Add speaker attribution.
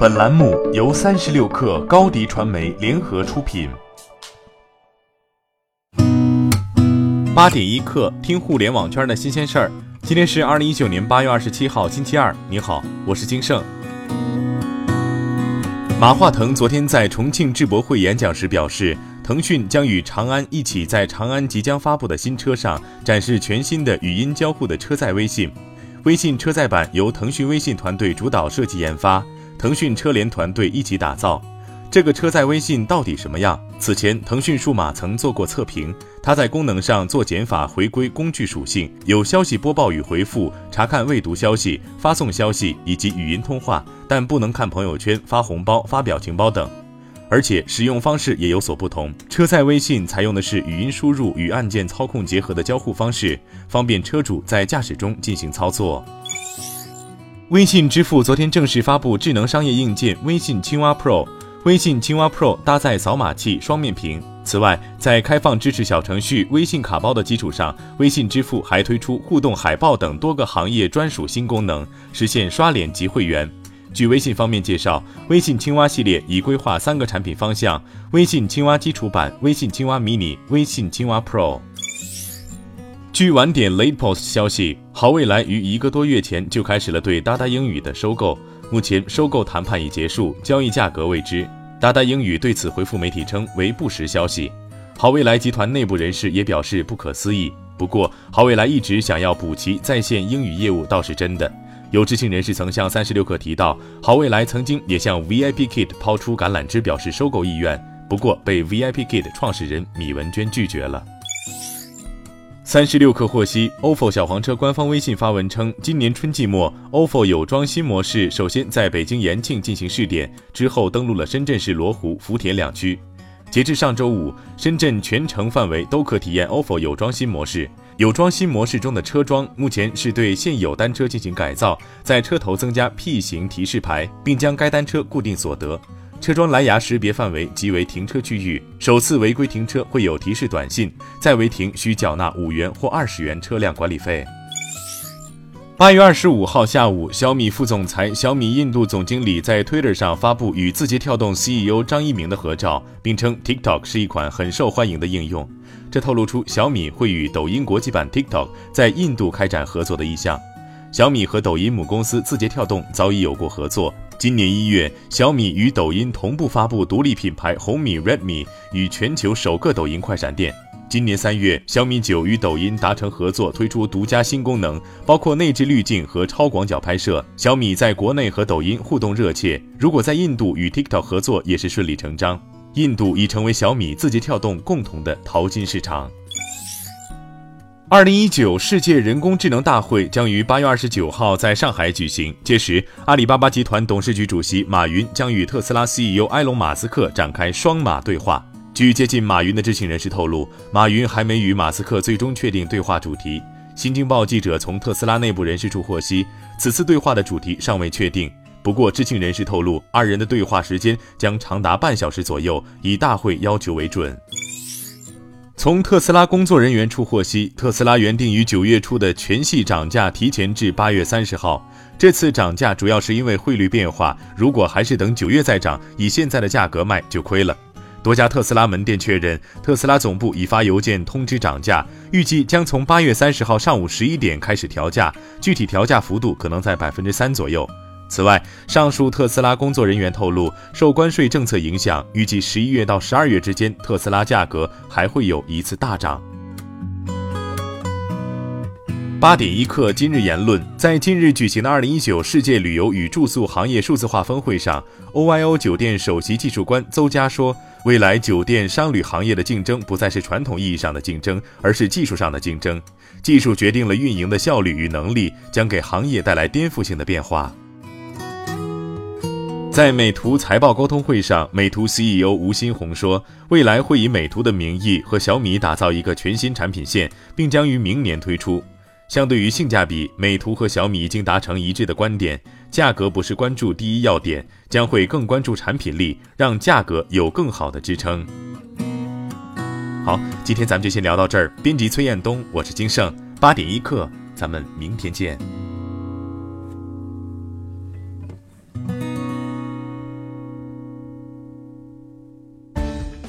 Speaker 1: 本栏目由三十六氪高低传媒联合出品。
Speaker 2: 八点一刻，听互联网圈的新鲜事儿。今天是二零一九年八月二十七号，星期二。你好，我是金盛。马化腾昨天在重庆智博会演讲时表示，腾讯将与长安一起在长安即将发布的新车上展示全新的语音交互的车载微信。微信车载版由腾讯微信团队主导设计研发。腾讯车联团队一起打造这个车载微信到底什么样？此前腾讯数码曾做过测评，它在功能上做减法，回归工具属性，有消息播报与回复、查看未读消息、发送消息以及语音通话，但不能看朋友圈、发红包、发表情包等。而且使用方式也有所不同，车载微信采用的是语音输入与按键操控结合的交互方式，方便车主在驾驶中进行操作。微信支付昨天正式发布智能商业硬件微信青蛙 Pro，微信青蛙 Pro 搭载扫码器、双面屏。此外，在开放支持小程序微信卡包的基础上，微信支付还推出互动海报等多个行业专属新功能，实现刷脸及会员。据微信方面介绍，微信青蛙系列已规划三个产品方向：微信青蛙基础版、微信青蛙迷你、微信青蛙 Pro。据晚点 Late Post 消息，好未来于一个多月前就开始了对哒哒英语的收购，目前收购谈判已结束，交易价格未知。哒哒英语对此回复媒体称为不实消息。好未来集团内部人士也表示不可思议。不过，好未来一直想要补齐在线英语业务倒是真的。有知情人士曾向三十六氪提到，好未来曾经也向 VIPKid 抛出橄榄枝，表示收购意愿，不过被 VIPKid 创始人米文娟拒绝了。三十六氪获悉，ofo 小黄车官方微信发文称，今年春季末，ofo 有装新模式首先在北京延庆进行试点，之后登陆了深圳市罗湖、福田两区。截至上周五，深圳全城范围都可体验 ofo 有装新模式。有装新模式中的车装，目前是对现有单车进行改造，在车头增加 P 型提示牌，并将该单车固定所得。车窗蓝牙识别范围即为停车区域，首次违规停车会有提示短信，再违停需缴纳五元或二十元车辆管理费。八月二十五号下午，小米副总裁、小米印度总经理在 Twitter 上发布与字节跳动 CEO 张一鸣的合照，并称 TikTok 是一款很受欢迎的应用，这透露出小米会与抖音国际版 TikTok 在印度开展合作的意向。小米和抖音母公司字节跳动早已有过合作。今年一月，小米与抖音同步发布独立品牌红米 Redmi 与全球首个抖音快闪店。今年三月，小米九与抖音达成合作，推出独家新功能，包括内置滤镜和超广角拍摄。小米在国内和抖音互动热切，如果在印度与 TikTok 合作，也是顺理成章。印度已成为小米、字节跳动共同的淘金市场。二零一九世界人工智能大会将于八月二十九号在上海举行，届时阿里巴巴集团董事局主席马云将与特斯拉 CEO 埃隆·马斯克展开双马对话。据接近马云的知情人士透露，马云还没与马斯克最终确定对话主题。新京报记者从特斯拉内部人士处获悉，此次对话的主题尚未确定。不过，知情人士透露，二人的对话时间将长达半小时左右，以大会要求为准。从特斯拉工作人员处获悉，特斯拉原定于九月初的全系涨价提前至八月三十号。这次涨价主要是因为汇率变化，如果还是等九月再涨，以现在的价格卖就亏了。多家特斯拉门店确认，特斯拉总部已发邮件通知涨价，预计将从八月三十号上午十一点开始调价，具体调价幅度可能在百分之三左右。此外，上述特斯拉工作人员透露，受关税政策影响，预计十一月到十二月之间，特斯拉价格还会有一次大涨。八点一刻，今日言论，在近日举行的二零一九世界旅游与住宿行业数字化峰会上，OYO 酒店首席技术官邹佳说，未来酒店商旅行业的竞争不再是传统意义上的竞争，而是技术上的竞争，技术决定了运营的效率与能力，将给行业带来颠覆性的变化。在美图财报沟通会上，美图 CEO 吴新红说，未来会以美图的名义和小米打造一个全新产品线，并将于明年推出。相对于性价比，美图和小米已经达成一致的观点，价格不是关注第一要点，将会更关注产品力，让价格有更好的支撑。好，今天咱们就先聊到这儿。编辑崔彦东，我是金盛，八点一刻，咱们明天见。